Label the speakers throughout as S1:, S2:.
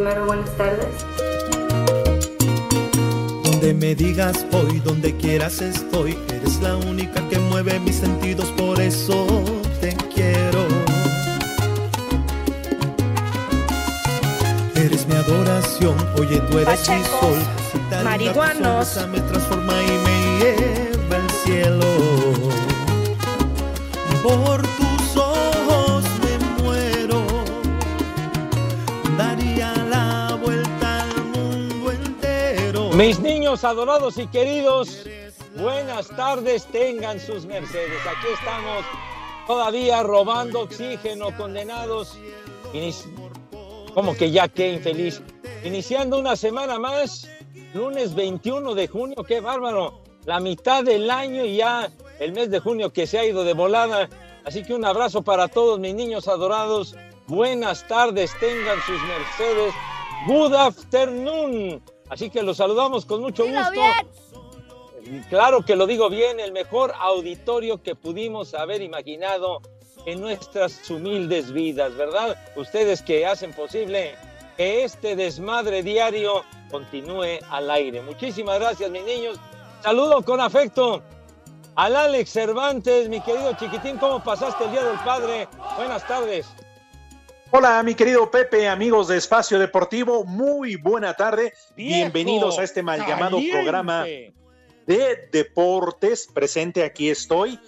S1: Primero buenas tardes.
S2: Donde me digas voy, donde quieras estoy. Eres la única que mueve mis sentidos, por eso te quiero. Eres mi adoración, oye, tú eres mi sol. Si
S3: marihuanos.
S2: me transforma y me lleva al cielo. Por tus
S4: Mis niños adorados y queridos, buenas tardes tengan sus mercedes. Aquí estamos todavía robando oxígeno, condenados. Como que ya qué infeliz. Iniciando una semana más, lunes 21 de junio, qué bárbaro. La mitad del año y ya el mes de junio que se ha ido de volada. Así que un abrazo para todos mis niños adorados. Buenas tardes, tengan sus mercedes. Good afternoon. Así que los saludamos con mucho gusto. Claro que lo digo bien, el mejor auditorio que pudimos haber imaginado en nuestras humildes vidas, ¿verdad? Ustedes que hacen posible que este desmadre diario continúe al aire. Muchísimas gracias, mis niños. Saludo con afecto al Alex Cervantes, mi querido chiquitín. ¿Cómo pasaste el Día del Padre? Buenas tardes.
S5: Hola, mi querido Pepe, amigos de Espacio Deportivo, muy buena tarde. Bienvenidos a este mal llamado
S4: Caliente.
S5: programa de deportes. Presente, aquí estoy.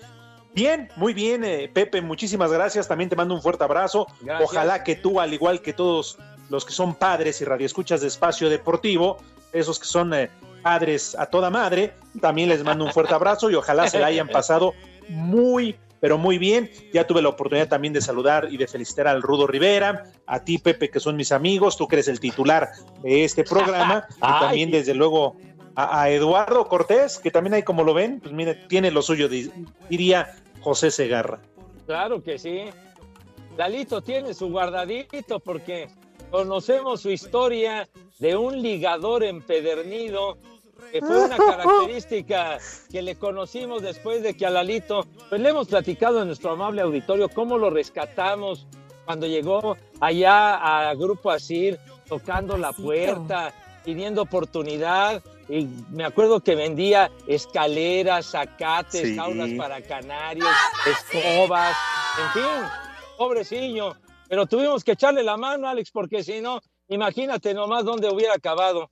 S5: Bien, muy bien, eh, Pepe, muchísimas gracias. También te mando un fuerte abrazo.
S4: Gracias.
S5: Ojalá que tú, al igual que todos los que son padres y radioescuchas de Espacio Deportivo, esos que son eh, padres a toda madre, también les mando un fuerte abrazo y ojalá se la hayan pasado muy, pero muy bien. Ya tuve la oportunidad también de saludar y de felicitar al Rudo Rivera, a ti, Pepe, que son mis amigos, tú que eres el titular de este programa, y también desde luego a, a Eduardo Cortés, que también ahí como lo ven, pues mire, tiene lo suyo, di- diría José Segarra.
S4: Claro que sí. Lalito tiene su guardadito porque conocemos su historia de un ligador empedernido que fue una característica que le conocimos después de que a Lalito, pues le hemos platicado en nuestro amable auditorio cómo lo rescatamos cuando llegó allá a Grupo Asir tocando la puerta, pidiendo oportunidad. Y me acuerdo que vendía escaleras, zacates,
S5: Sí.
S4: jaulas para canarios, escobas, en fin, pobrecillo. Pero tuvimos que echarle la mano, Alex, porque si no, imagínate nomás dónde hubiera acabado.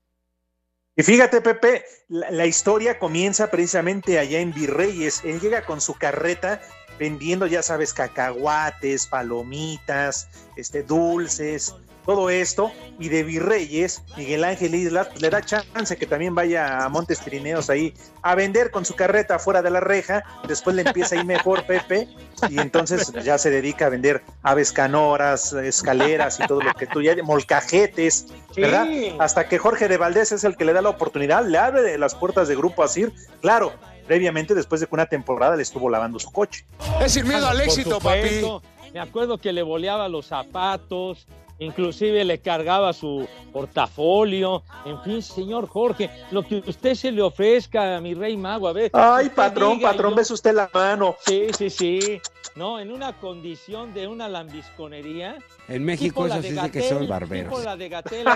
S5: Y fíjate, Pepe, la, historia comienza precisamente allá en Virreyes. Él llega con su carreta vendiendo, ya sabes, cacahuates, palomitas, este, dulces, todo esto. Y de Virreyes, Miguel Ángel Islas pues, le da chance que también vaya a Montes Pirineos ahí a vender con su carreta fuera de la reja. Después le empieza a ir mejor, Pepe, y entonces ya se dedica a vender aves canoras, escaleras y todo lo que tú ya, molcajetes, ¿verdad?
S4: Sí.
S5: Hasta que Jorge de Valdés es el que le da la oportunidad, le abre las puertas de Grupo Asir, claro, previamente después de que una temporada le estuvo lavando su coche.
S6: Es ir miedo al
S4: Por
S6: éxito, papi.
S4: Me acuerdo que le boleaba los zapatos, inclusive le cargaba su portafolio. En fin, señor Jorge, lo que usted se le ofrezca a mi rey mago, a ver.
S5: Ay, patrón,
S4: diga,
S5: patrón,
S4: yo-
S5: besa usted la mano.
S4: Sí, sí, sí. No, en una condición de una lambisconería.
S6: En México eso
S4: de
S6: sí dice que
S4: Gatell,
S6: son barberos.
S4: la de Gatell.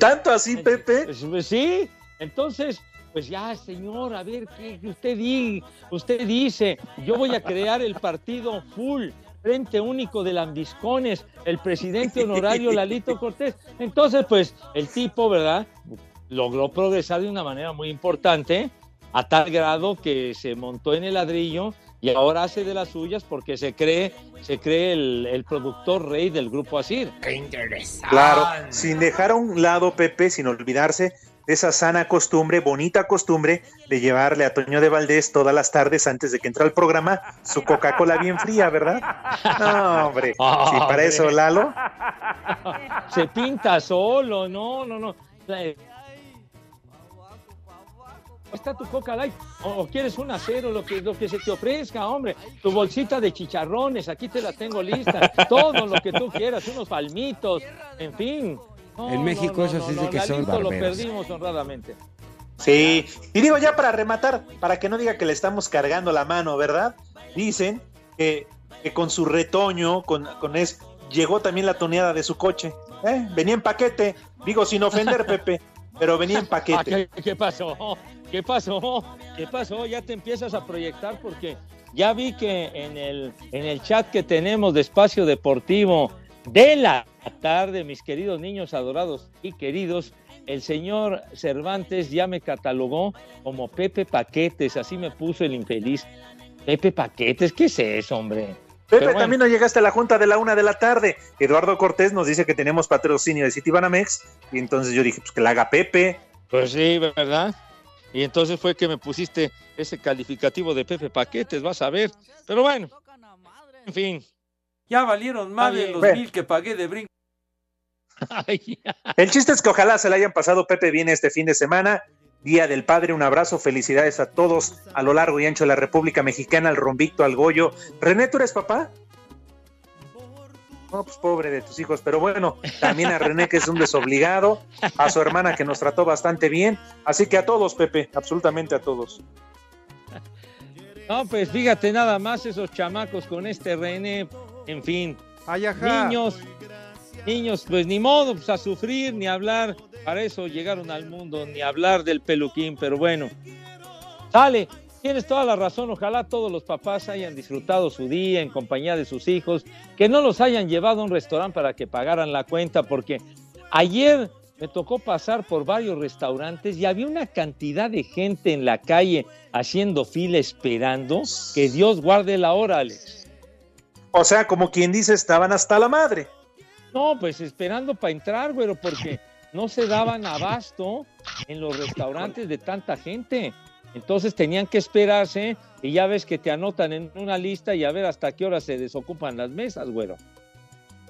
S5: Tanto así, Pepe.
S4: Pues, pues, sí, entonces, pues ya, señor, a ver, ¿qué qué usted, di, usted dice? Yo voy a crear el partido full, Frente Único de Lambiscones, el presidente honorario Lalito Cortés. Entonces, pues el tipo, ¿verdad? Logró progresar de una manera muy importante, a tal grado que se montó en el ladrillo y ahora hace de las suyas porque se cree, se cree el, el productor rey del grupo Asir.
S3: Qué interesante.
S5: Claro, sin dejar a un lado Pepe, sin olvidarse esa sana costumbre, bonita costumbre de llevarle a Toño de Valdés todas las tardes antes de que entre al programa su Coca-Cola bien fría, ¿verdad? No, hombre, si para eso Lalo,
S4: Se pinta solo, no, no, no. Está tu Coca Light, o, o quieres un acero, lo que, lo que se te ofrezca, hombre. Tu bolsita de chicharrones, aquí te la tengo lista. Todo lo que tú quieras, unos palmitos, en fin. No,
S3: En México eso sí dice que son
S4: Lalito lo
S3: barberos.
S4: perdimos honradamente.
S5: Sí, y digo ya para rematar, para que no diga que le estamos cargando la mano, ¿verdad? Dicen que, que con su retoño, con, con es, llegó también la toneada de su coche. ¿eh? Venía en paquete, digo sin ofender, Pepe, pero venía en paquete.
S4: ¿qué, qué pasó? ¿Qué pasó? ¿Qué pasó? Ya te empiezas a proyectar porque ya vi que en el, en el chat que tenemos de Espacio Deportivo de la tarde, mis queridos niños adorados y queridos, el señor Cervantes ya me catalogó como Pepe Paquetes, así me puso el infeliz. Pepe Paquetes, ¿qué es eso, hombre?
S5: Pepe,
S4: bueno.
S5: también no llegaste a la junta de la una de la tarde. Eduardo Cortés nos dice que tenemos patrocinio de Citibanamex, y entonces yo dije, pues que la haga Pepe.
S4: Pues sí, ¿verdad? Y entonces fue que me pusiste ese calificativo de Pepe Paquetes, vas a ver. Pero bueno, en fin.
S6: Ya valieron más de los
S5: Bueno.
S6: mil que pagué de brinco.
S4: Ay,
S5: El chiste es que ojalá se le hayan pasado Pepe bien este fin de semana. Día del Padre, un abrazo, felicidades a todos a lo largo y ancho de la República Mexicana, al Rombicto, al Goyo. René, ¿tú eres papá? No, pues pobre de tus hijos, pero bueno, también a René que es un desobligado, a su hermana que nos trató bastante bien, así que a todos, Pepe, absolutamente a todos.
S4: No, pues fíjate nada más esos chamacos con este René, en fin, niños, niños, pues ni modo, pues a sufrir, ni hablar, para eso llegaron al mundo, ni hablar del peluquín, pero bueno, sale, tienes toda la razón, ojalá todos los papás hayan disfrutado su día en compañía de sus hijos, que no los hayan llevado a un restaurante para que pagaran la cuenta, porque ayer me tocó pasar por varios restaurantes y había una cantidad de gente en la calle haciendo fila esperando. Que Dios guarde la hora, Alex.
S5: O sea, como quien dice, estaban hasta la madre.
S4: No, pues esperando para entrar, güero, porque no se daban abasto en los restaurantes de tanta gente. Entonces tenían que esperarse y ya ves que te anotan en una lista y a ver hasta qué hora se desocupan las mesas, güero.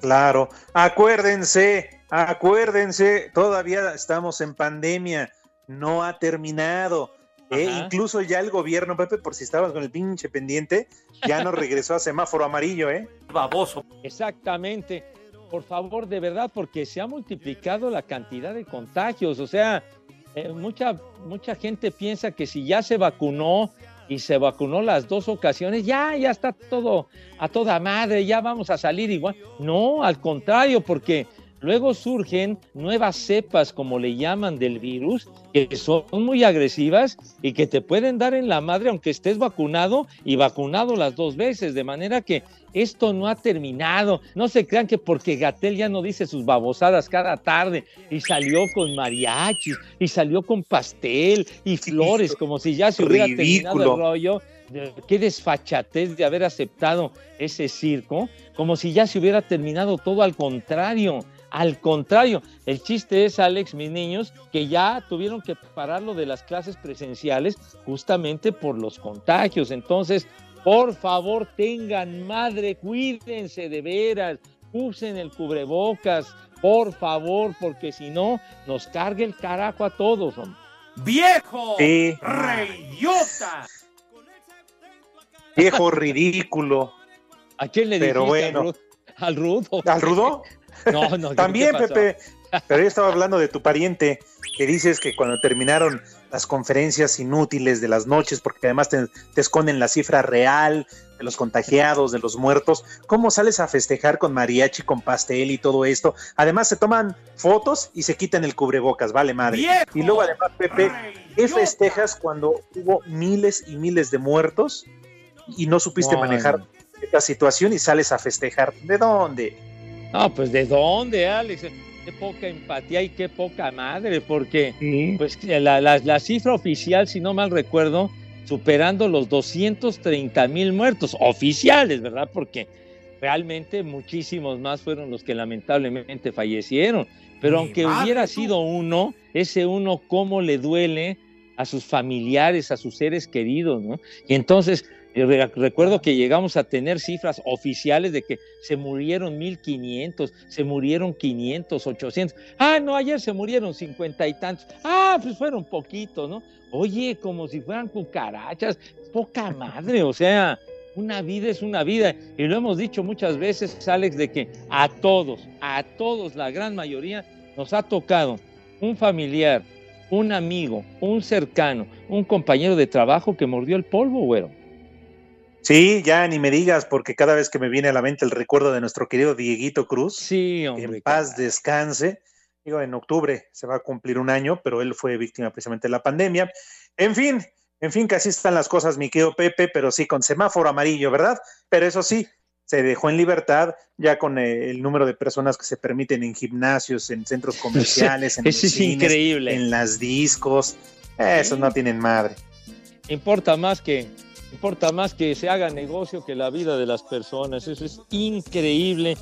S5: Claro, acuérdense, acuérdense, todavía estamos en pandemia, no ha terminado. ¿Eh? Incluso ya el gobierno, Pepe, por si estabas con el pinche pendiente, ya nos regresó a semáforo amarillo, ¿eh?
S6: Baboso.
S4: Exactamente. Por favor, de verdad, porque se ha multiplicado la cantidad de contagios. O sea, eh, mucha, mucha gente piensa que si ya se vacunó y se vacunó las dos ocasiones, ya, ya está todo a toda madre, ya vamos a salir igual. No, al contrario, porque luego surgen nuevas cepas, como le llaman, del virus, que son muy agresivas y que te pueden dar en la madre aunque estés vacunado y vacunado las dos veces, de manera que esto no ha terminado. No se crean que porque Gatel ya no dice sus babosadas cada tarde y salió con mariachis y salió con pastel y flores, como si ya se hubiera terminado el rollo. Qué desfachatez de haber aceptado ese circo, como si ya se hubiera terminado todo al contrario. Al contrario, el chiste es, Alex, mis niños, que ya tuvieron que pararlo de las clases presenciales justamente por los contagios. Entonces, por favor, tengan madre, cuídense de veras, usen el cubrebocas, por favor, porque si no, nos cargue el carajo a todos. hombre.
S6: ¡Viejo!
S5: Sí.
S6: ¡Reyota!
S5: Viejo ridículo.
S4: ¿A quién le
S5: Pero
S4: dijiste
S5: bueno.
S4: al Rudo? ¿Al Rudo?
S5: ¿Al Rudo?
S4: No, no. ¿qué
S5: También? Pepe. Pero yo estaba hablando de tu pariente, que dices que cuando terminaron las conferencias inútiles de las noches, porque además te, te esconden la cifra real de los contagiados, de los muertos, ¿cómo sales a festejar con mariachi, con pastel y todo esto? Además se toman fotos y se quitan el cubrebocas, vale madre.
S6: ¡Viejo!
S5: Y luego además, Pepe, ¿qué festejas cuando hubo miles y miles de muertos y no supiste manejar esta situación y sales a festejar. ¿De dónde?
S4: No, pues de dónde, Alex. Qué poca empatía y qué poca madre, porque pues la, la, la cifra oficial, si no mal recuerdo, superando los 230 mil muertos oficiales, ¿verdad? Porque realmente muchísimos más fueron los que lamentablemente fallecieron. Pero aunque
S6: madre,
S4: hubiera sido uno, ese uno, ¿cómo le duele a sus familiares, a sus seres queridos, ¿no? Y entonces, recuerdo que llegamos a tener cifras oficiales de que se murieron 1500, se murieron 500, 800. Ah, no, ayer se murieron 50 y tantos. Ah, pues fueron poquitos, ¿no? Oye, como si fueran cucarachas, poca madre, o sea, una vida es una vida. Y lo hemos dicho muchas veces, Alex, de que a todos, a todos, la gran mayoría, nos ha tocado un familiar, un amigo, un cercano, un compañero de trabajo que mordió el polvo, güero.
S5: Sí, ya ni me digas, porque cada vez que me viene a la mente el recuerdo de nuestro querido Dieguito Cruz,
S4: Sí,
S5: que
S4: hombre.
S5: en paz descanse. Digo, en octubre se va a cumplir un año, pero él fue víctima precisamente de la pandemia. En fin, en fin, que así están las cosas, mi querido Pepe, pero sí con semáforo amarillo, ¿verdad? Pero eso sí, se dejó en libertad ya con eh, el número de personas que se permiten en gimnasios, en centros comerciales, en
S4: Eso es
S5: cines,
S4: increíble.
S5: en las discos. Esos no tienen madre.
S4: Importa más que importa más que se haga negocio que la vida de las personas. Eso es increíble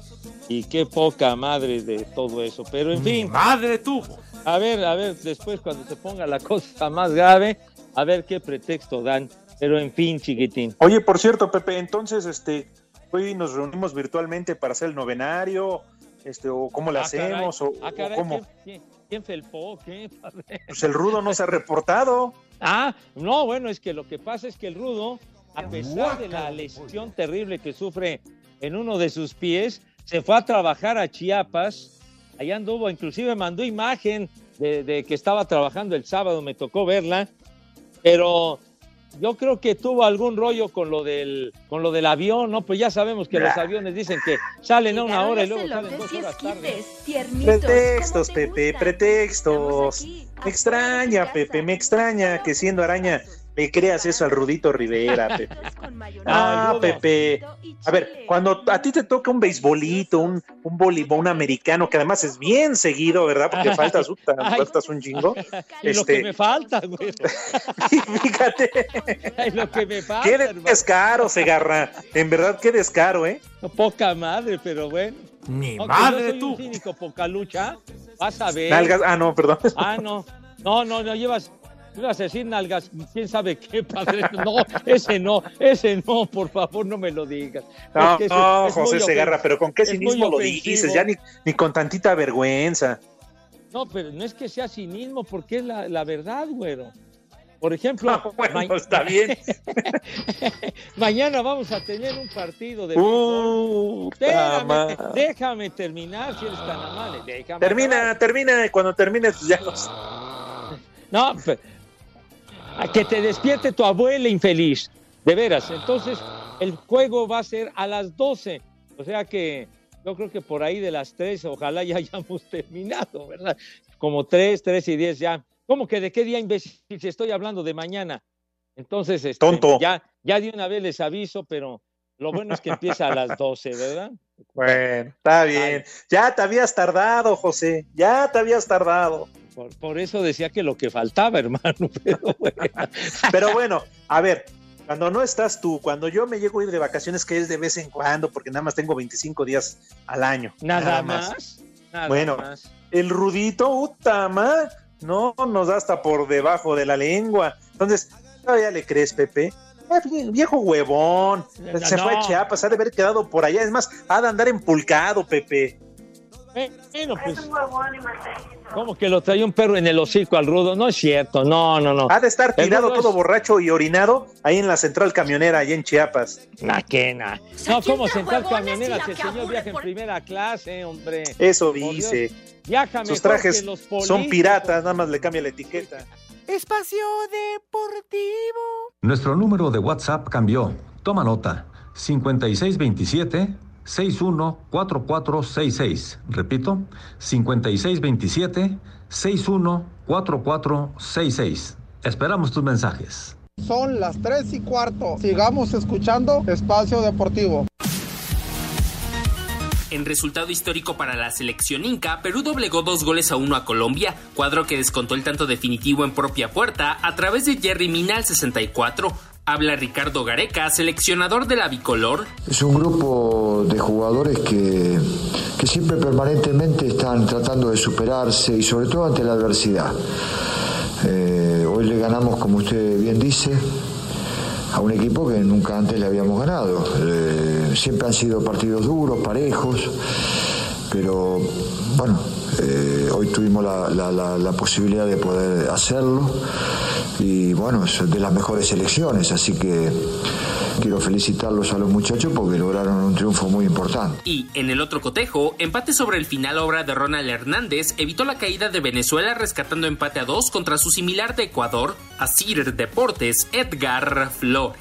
S4: y qué poca madre de todo eso. Pero en fin,
S6: Madre tuvo.
S4: a ver, a ver, después cuando se ponga la cosa más grave, a ver qué pretexto dan. Pero en fin, chiquitín.
S5: Oye, por cierto, Pepe, entonces, este, hoy nos reunimos virtualmente para hacer el novenario, este, o cómo le
S4: Ah, caray.
S5: hacemos, o,
S4: Ah,
S5: o
S4: caray,
S5: cómo.
S4: ¿quién, quién, quién felpó? ¿Qué?
S5: Pues el rudo no se ha reportado.
S4: Ah, no, bueno, es que lo que pasa es que el rudo, a pesar de la lesión terrible que sufre en uno de sus pies, se fue a trabajar a Chiapas. Allá anduvo, inclusive mandó imagen de, de que estaba trabajando el sábado, me tocó verla, pero yo creo que tuvo algún rollo con lo del, con lo del avión, ¿no? Pues ya sabemos que los aviones dicen que salen a una hora y luego salen dos horas tarde.
S5: Pretextos, Pepe, pretextos. Me extraña, Pepe, me extraña que siendo araña le creas eso al Rudito Rivera, Pepe. Ah,
S4: Rudo.
S5: Pepe. A ver, cuando a ti te toca un beisbolito, un, un voleibol, un americano, que además es bien seguido, ¿verdad? Porque
S4: Ay,
S5: faltas, un-
S4: ay.
S5: faltas un chingo.
S4: Y lo
S5: Este-
S4: que me falta, güey.
S5: Fíjate,
S4: lo que me falta,
S5: qué descaro, Segarra. En verdad, qué descaro, ¿eh?
S4: Poca madre, pero bueno.
S6: Mi
S4: Aunque
S6: madre
S4: yo soy un
S6: tuvo.
S4: cínico poca lucha, vas a ver.
S5: Nalgas, ah, no, perdón.
S4: Ah, no. No, no, no llevas. Decir nalgas, quién sabe qué, padre. No, ese no, ese no, por favor, no me lo digas.
S5: No, no,
S4: es
S5: José Segarra, pero con qué cinismo lo dices, ya ni, ni con tantita vergüenza.
S4: No, pero no es que sea cinismo, porque es la, la verdad, güero. Por ejemplo,
S5: Ah, bueno, está bien.
S4: mañana vamos a tener un partido de.
S5: Uh, madre.
S4: déjame terminar si eres tan amable. Déjame
S5: Termina,
S4: acabar.
S5: termina, cuando termines, ya nos.
S4: No, pe- a que te despierte tu abuela infeliz. De veras. Entonces, el juego va a ser a las 12. O sea que yo creo que por ahí de las 3, ojalá ya hayamos terminado, ¿verdad? Como 3, 3 y 10 ya. ¿Cómo que de qué día, imbécil? Si estoy hablando de mañana. Entonces, este,
S5: Tonto.
S4: Ya, ya de una vez les aviso, pero lo bueno es que empieza a las 12, ¿verdad?
S5: Bueno, está bien. Ya te habías tardado, José. Ya te habías tardado.
S4: Por, por eso decía que lo que faltaba, hermano. Pero bueno.
S5: Pero bueno, a ver, cuando no estás tú, cuando yo me llego a ir de vacaciones, que es de vez en cuando, porque nada más tengo 25 días al año.
S4: Nada, más. Nada
S5: Bueno.
S4: más.
S5: El rudito, Utama, no nos da hasta por debajo de la lengua. Entonces, todavía le crees, Pepe. Ah, vie- Viejo huevón,
S4: No,
S5: se fue a. Chiapas, ha de haber quedado por allá. Es más, ha de andar empulcado, Pepe.
S4: Bueno, pues. ¿Cómo que lo trae un perro en el hocico al rudo? No es cierto, no, no, no.
S5: Ha de estar tirado
S4: es-
S5: todo borracho y orinado ahí en la central camionera, allá en Chiapas.
S4: Nah, que nah. No, ¿cómo
S7: Saquita
S4: sentar
S7: huevona,
S4: camionera
S7: si
S4: el señor viaja en
S7: por-
S4: primera clase, hombre?
S5: Eso dice.
S4: Viaja
S5: Sus trajes
S4: que los
S5: son piratas, nada más le cambia la etiqueta.
S8: Espacio Deportivo.
S9: Nuestro número de WhatsApp cambió. Toma nota. 5627 614466. Repito, 5627 614466. Esperamos tus mensajes.
S10: Son las 3 y cuarto. Sigamos escuchando Espacio Deportivo. En resultado histórico para la selección inca, Perú doblegó dos goles a uno a Colombia, cuadro que descontó el tanto definitivo en propia puerta a través de Jerry Mina al 64. Habla Ricardo Gareca, seleccionador de la bicolor.
S11: Es un grupo de jugadores que, que siempre permanentemente están tratando de superarse y sobre todo ante la adversidad. Eh, hoy le ganamos, como usted bien dice, a un equipo que nunca antes le habíamos ganado. Eh, siempre han sido partidos duros, parejos, pero bueno, eh, hoy tuvimos la, la, posibilidad de poder hacerlo y bueno, es de las mejores elecciones, así que quiero felicitarlos a los muchachos porque lograron un triunfo muy importante.
S10: Y en el otro cotejo, empate sobre el final obra de Ronald Hernández evitó la caída de Venezuela rescatando empate a dos contra su similar de Ecuador, Asir Deportes, Edgar Flores.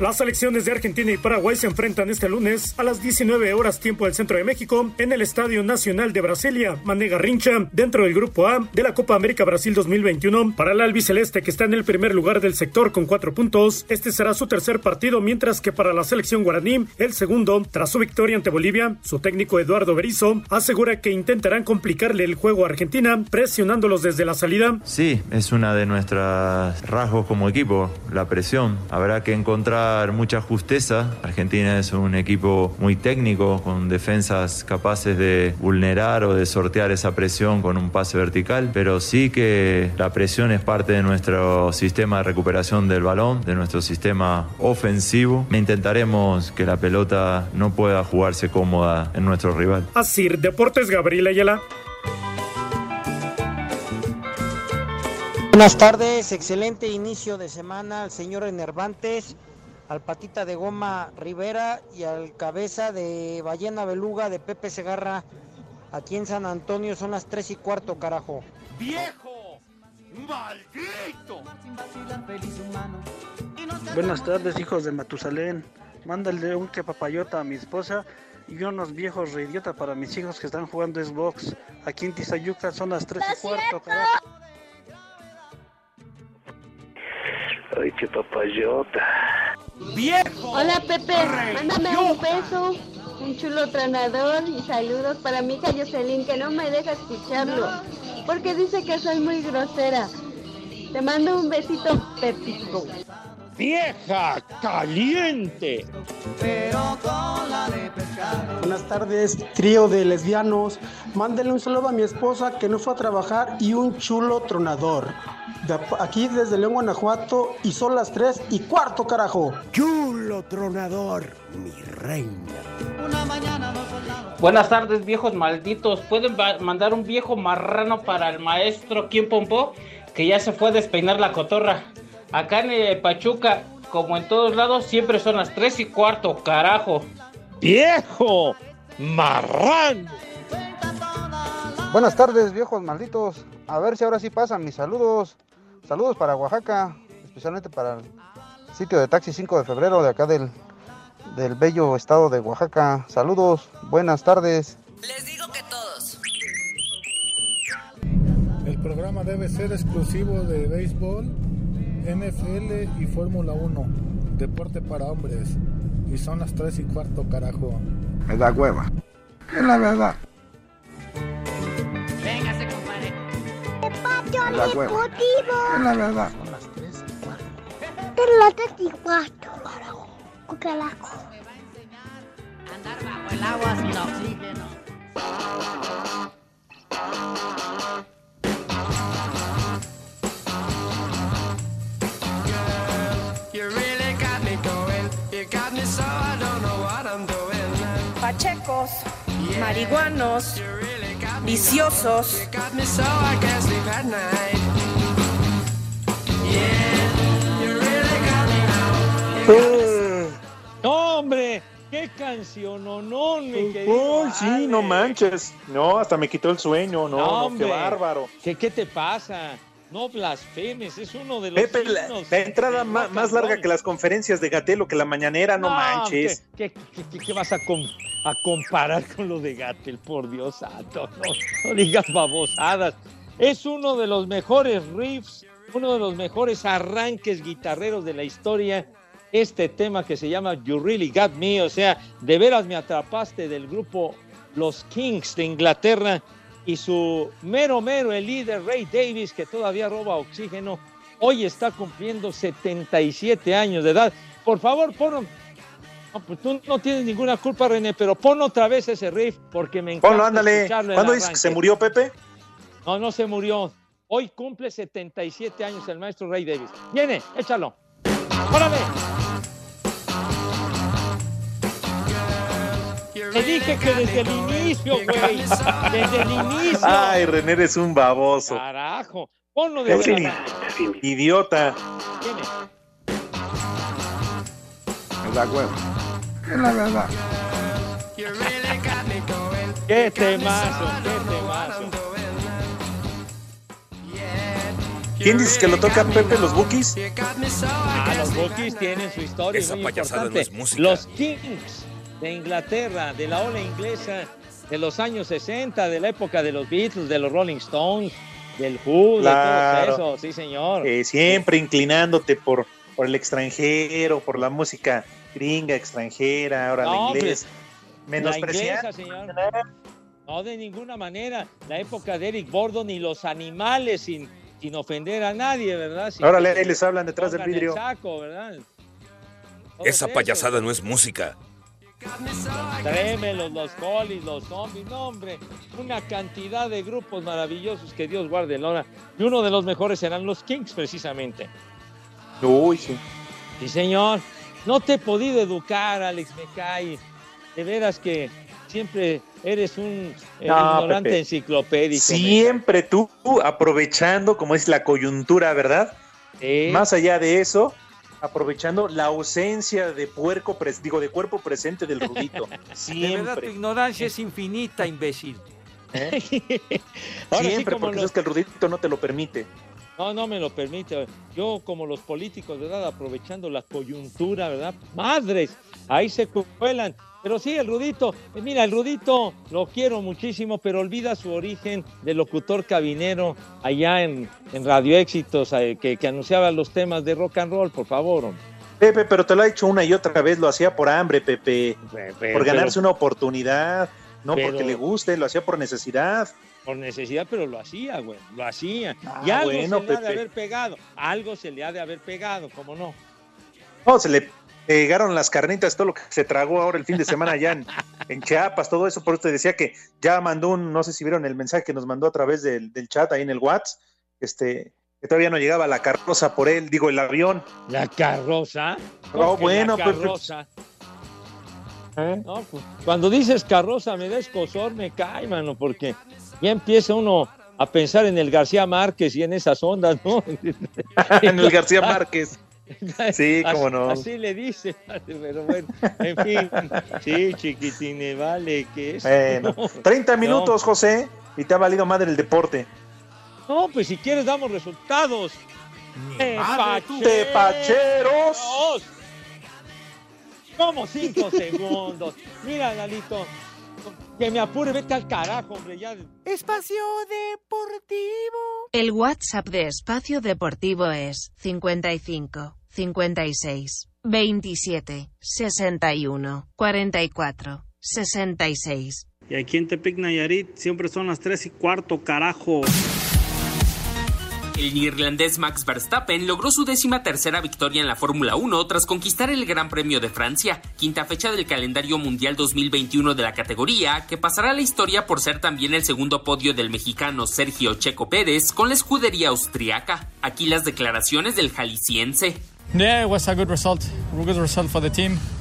S12: Las selecciones de Argentina y Paraguay se enfrentan este lunes a las 19 horas tiempo del centro de México en el Estadio Nacional de Brasilia, Manega Rincha, dentro del Grupo A de la Copa América Brasil 2021. Para el albiceleste que está en el primer lugar del sector con cuatro puntos, este será su tercer partido, mientras que para la selección guaraní, el segundo, tras su victoria ante Bolivia, su técnico Eduardo Berizzo asegura que intentarán complicarle el juego a Argentina, presionándolos desde la salida.
S13: Sí, es una de nuestras rasgos como equipo, la presión. Habrá que encontrar mucha justeza. Argentina es un equipo muy técnico, con defensas capaces de vulnerar o de sortear esa presión con un pase vertical, pero sí que la presión es parte de nuestro sistema de recuperación del balón, de nuestro sistema ofensivo. Intentaremos que la pelota no pueda jugarse cómoda en nuestro rival.
S12: Así, Deportes Gabriel Ayala.
S14: Buenas tardes, excelente inicio de semana al señor Enervantes, al patita de goma Rivera y al cabeza de ballena beluga de Pepe Segarra. Aquí en San Antonio son las tres y cuarto, carajo.
S6: ¡Viejo! ¡Maldito!
S15: Buenas tardes, hijos de Matusalén. Mándale un que papayota a mi esposa y unos viejos reidiota para mis hijos que están jugando Xbox. Aquí en Tizayuca son las tres y cuarto, carajo.
S16: Ay, qué papayota.
S6: ¡Viejo!
S1: Hola Pepe, mándame un beso, un chulo tronador y saludos para mi hija Jocelyn que no me deja escucharlo porque dice que soy muy grosera. Te mando un besito Pepito.
S4: ¡Vieja caliente!
S17: Buenas tardes, trío de lesbianos. Mándenle un saludo a mi esposa que no fue a trabajar y un chulo tronador. De aquí desde León, Guanajuato y son las 3 y cuarto, carajo.
S18: Chulo tronador, mi reina.
S19: Buenas tardes, viejos malditos. ¿Pueden mandar un viejo marrano para el maestro Kim Pompo? Que ya se fue a despeinar la cotorra. Acá en Pachuca, como en todos lados, siempre son las 3 y cuarto, carajo.
S4: ¡Viejo! ¡Marrano!
S20: Buenas tardes, viejos malditos. A ver si ahora sí pasan mis saludos. Saludos para Oaxaca, especialmente para el sitio de taxi 5 de febrero de acá del, del bello estado de Oaxaca. Saludos, buenas tardes.
S21: Les digo que todos.
S22: El programa debe ser exclusivo de béisbol, NFL y Fórmula 1. Deporte para hombres. Y son las 3 y cuarto, carajo.
S18: Me da hueva. Es la verdad.
S21: Véngase, compadre.
S18: Es la hueva. Es la verdad.
S23: Son las 3 y cuarto. Son las 3 y cuarto, carajo. Carajo.
S21: Andar bajo el agua sin oxígeno.
S24: Marihuanos, viciosos.
S4: ¡No, hombre! ¡Qué canción, no, no, mi querido!
S5: Uy, sí, no manches. No, hasta me quitó el sueño, no, no, qué bárbaro.
S4: ¿Qué, ¿Qué te pasa? No blasfemes, es uno de los.
S5: Pepe, la, la, entrada más, más, larga que las conferencias de Gatelo, que la mañanera, no, no manches.
S4: ¿qué, qué, qué, qué vas a, com a, comparar con lo de Gatel? Por Dios santo, no, no digas babosadas. Es uno de los mejores riffs, uno de los mejores arranques guitarreros de la historia este tema que se llama You Really Got Me, o sea, de veras me atrapaste del grupo Los Kings de Inglaterra y su mero mero, el líder Ray Davis, que todavía roba oxígeno, hoy está cumpliendo 77 años de edad. Por favor, pon... No, pues tú no tienes ninguna culpa, René, pero pon otra vez ese riff porque me encanta.
S5: Ponlo, ándale.
S4: escucharlo
S5: ¿Cuándo dices que se murió Pepe?
S4: No, no se murió. Hoy cumple 77 años el maestro Ray Davis. Viene, échalo. ¡Órale! Te dije que desde el inicio, güey. Desde el inicio.
S5: Ay, René, eres un baboso.
S4: Carajo. Ponlo el
S5: i- idiota.
S4: Viene.
S25: Es la hueva. Es la verdad.
S4: ¡Qué temazo! ¡Qué temazo!
S5: ¿Quién dices que lo toca Pepe, los Bookies?
S4: Ah, los Bookies tienen su historia.
S5: Esa
S4: muy
S5: payasada
S4: importante.
S5: no es música.
S4: Los Kings de Inglaterra, de la ola inglesa de los años 60, de la época de los Beatles, de los Rolling Stones, del Who,
S5: Claro.
S4: de todo eso. Sí, señor.
S5: Eh, siempre inclinándote por, por el extranjero, por la música gringa, extranjera, ahora
S4: No,
S5: la inglés.
S4: Inglesa, señor. No, de ninguna manera. La época de Eric Bordon y los animales sin, sin ofender a nadie, ¿verdad? Sin
S5: ahí les hablan detrás del vidrio.
S4: saco, ¿verdad?
S26: Esa payasada no es música.
S4: Trémelos, los Hollies, los zombies, no hombre, una cantidad de grupos maravillosos que Dios guarde en hora. Y uno de los mejores serán los Kings, precisamente.
S5: Uy, sí.
S4: Sí, señor. No te he podido educar, Alex Mecay. De veras que siempre eres un eh,
S5: No,
S4: ignorante
S5: Pepe.
S4: enciclopédico.
S5: Siempre tú aprovechando, como es la coyuntura, ¿verdad? Más allá de eso, aprovechando la ausencia de puerco, pres- digo, de cuerpo presente del Rudito.
S27: De verdad, tu
S5: Siempre.
S27: ignorancia es infinita, imbécil.
S4: Ahora sí,
S5: Siempre,
S4: como
S5: porque
S4: los-
S5: es que el Rudito no te lo permite.
S4: No, no me lo permite. Yo, como los políticos, ¿verdad? Aprovechando la coyuntura, ¿verdad? Madres, ahí se cuelan. Pero sí, el Rudito, eh, mira, el Rudito lo quiero muchísimo, pero olvida su origen de locutor cabinero allá en, en Radio Éxitos, eh, que, que anunciaba los temas de rock and roll, por favor. hombre.
S5: Pepe, pero te lo ha hecho una y otra vez, lo hacía por hambre, Pepe. por ganarse una oportunidad, no
S4: pero-
S5: porque le guste, lo hacía por necesidad.
S4: Por necesidad, pero lo hacía, güey, lo hacía.
S5: Ah,
S4: y algo
S5: bueno,
S4: se le ha de haber pegado, algo se le ha de haber pegado, ¿cómo no?
S5: No, se le pegaron las carnitas, todo lo que se tragó ahora el fin de semana allá en, en Chiapas, todo eso. Por eso te decía que ya mandó un, no sé si vieron el mensaje que nos mandó a través del, del chat ahí en el WhatsApp, este, que todavía no llegaba la carroza por él, digo, el avión.
S4: ¿La carroza?
S5: No,
S4: ¿Cómo que
S5: bueno,
S4: la
S5: pues,
S4: carroza. No, pues, cuando dices carroza me da escosor, me cae, mano, porque ya empieza uno a pensar en el García Márquez y en esas ondas, ¿no?
S5: en el García Márquez. Sí, cómo no.
S4: Así le dice, pero bueno, en fin, sí, chiquitine, vale, que es.
S5: Bueno, 30 minutos, José, y te ha valido madre el deporte.
S4: No, pues si quieres damos resultados.
S5: Tepacheros.
S4: Como cinco segundos. Mira, Lalito, que me apure, vete al carajo, hombre, ya.
S21: Espacio Deportivo.
S28: El WhatsApp de Espacio Deportivo es 55 56 27 61 44 66.
S15: Y aquí en Tepic Nayarit siempre son las 3 y cuarto, carajo.
S10: El neerlandés Max Verstappen logró su décima tercera victoria en la Fórmula 1 tras conquistar el Gran Premio de Francia, quinta fecha del calendario mundial 2021 de la categoría, que pasará a la historia por ser también el segundo podio del mexicano Sergio Checo Pérez con la escudería austriaca. Aquí las declaraciones del jalisciense.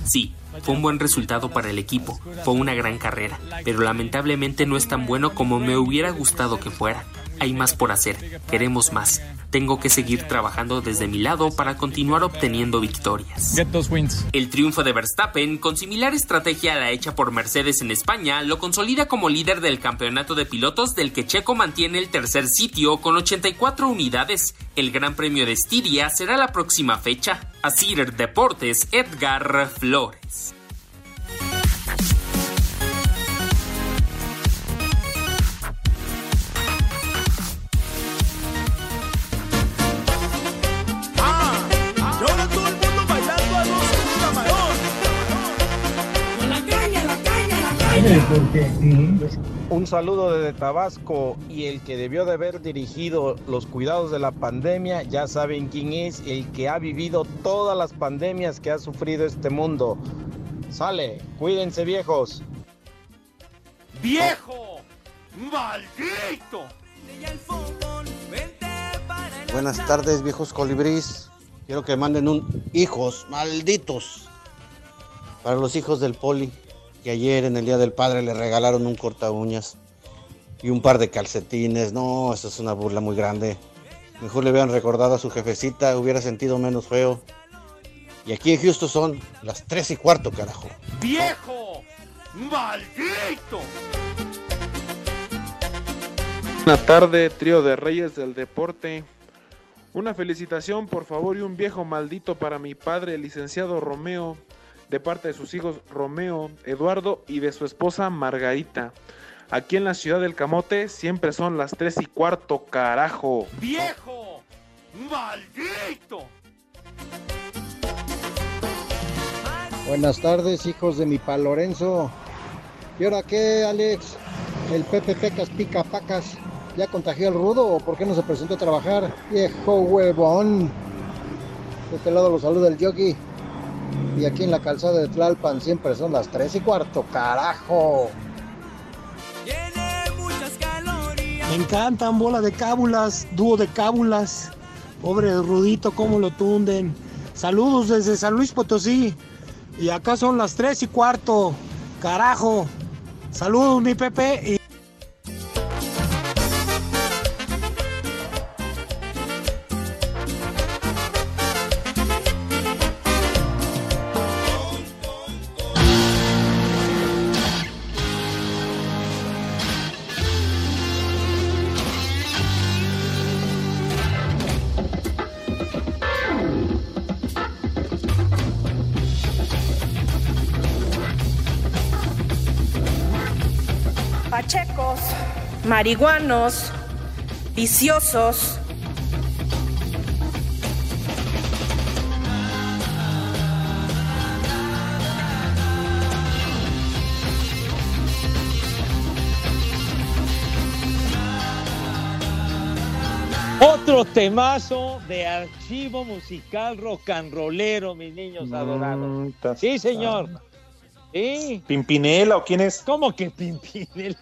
S10: Sí, fue un buen resultado para el equipo, fue una gran carrera, pero lamentablemente no es tan bueno como me hubiera gustado que fuera. Hay más por hacer, queremos más. Tengo que seguir trabajando desde mi lado para continuar obteniendo victorias.
S29: Get those wins.
S10: El triunfo de Verstappen, con similar estrategia a la hecha por Mercedes en España, lo consolida como líder del campeonato de pilotos del que Checo mantiene el tercer sitio con 84 unidades. El Gran Premio de Estiria será la próxima fecha. Asir Deportes, Edgar Flores.
S26: Un saludo desde Tabasco y el que debió de haber dirigido los cuidados de la pandemia, ya saben quién es, el que ha vivido todas las pandemias que ha sufrido este mundo. Sale, cuídense viejos.
S6: ¡Viejo! ¡Maldito!
S20: Buenas tardes, viejos colibrís. Quiero que manden un hijos malditos para los hijos del poli que ayer en el Día del Padre le regalaron un corta uñas y un par de calcetines. No, eso es una burla muy grande. Mejor le hubieran recordado a su jefecita, hubiera sentido menos feo. Y aquí en Houston son las tres y cuarto, carajo.
S6: ¡Viejo! ¡Maldito!
S30: Buenas tardes, trío de reyes del deporte. Una felicitación, por favor, y un viejo maldito para mi padre, el licenciado Romeo, de parte de sus hijos Romeo, Eduardo y de su esposa Margarita. Aquí en la ciudad del Camote siempre son las tres y cuarto, carajo.
S6: ¡Viejo! ¡Maldito!
S31: Buenas tardes, hijos de mi pa Lorenzo. ¿Y ahora qué, Alex? El Pepe Pecas pica pacas. ¿Ya contagió el rudo o por qué no se presentó a trabajar? Viejo huevón. De este lado los saluda el yogi. Y aquí en la calzada de Tlalpan siempre son las tres y cuarto, carajo.
S17: Me encantan bola de cábulas, dúo de cábulas. Pobre Rudito, cómo lo tunden. Saludos desde San Luis Potosí. Y acá son las tres y cuarto. Carajo. Saludos, mi Pepe. Y...
S24: marihuanos, viciosos.
S4: Otro temazo de archivo musical rock and rollero, mis niños adorados. Sí, señor. Sí.
S5: ¿Pimpinela o quién es?
S4: ¿Cómo que Pimpinela?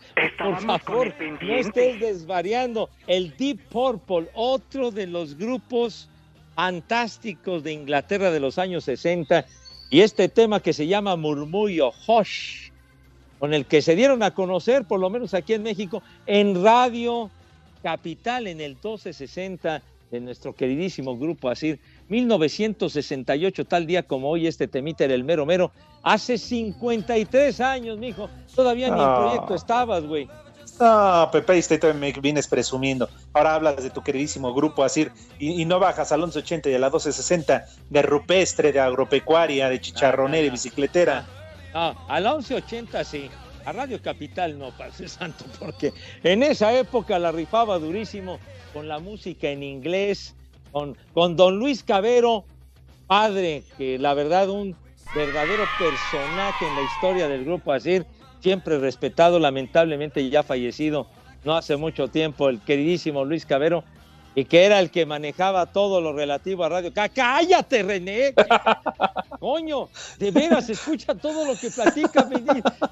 S4: Por favor, no estés desvariando. El Deep Purple, otro de los grupos fantásticos de Inglaterra de los años 60. Y este tema que se llama Murmullo, Hush, con el que se dieron a conocer, por lo menos aquí en México, en Radio Capital, en el 1260 de nuestro queridísimo grupo Asir. 1968, tal día como hoy, este temita era el mero mero. Hace 53 años, mijo. Todavía ni en
S5: Ah.
S4: proyecto estabas, güey.
S5: No, Pepe, este también me vienes presumiendo. Ahora hablas de tu queridísimo grupo Asir y, y no bajas al 1180 y a la 1260 de rupestre, de agropecuaria, de chicharronera y bicicletera.
S4: No, a la 1180 sí. A Radio Capital no, Padre Santo, porque en esa época la rifaba durísimo con la música en inglés, con, Don Luis Cabero, padre, que la verdad un verdadero personaje en la historia del grupo Asir, siempre respetado, lamentablemente ya fallecido no hace mucho tiempo, el queridísimo Luis Cabero, y que era el que manejaba todo lo relativo a radio. ¡Cá- ¡Cállate, René! Coño, de veras, escucha todo lo que platica.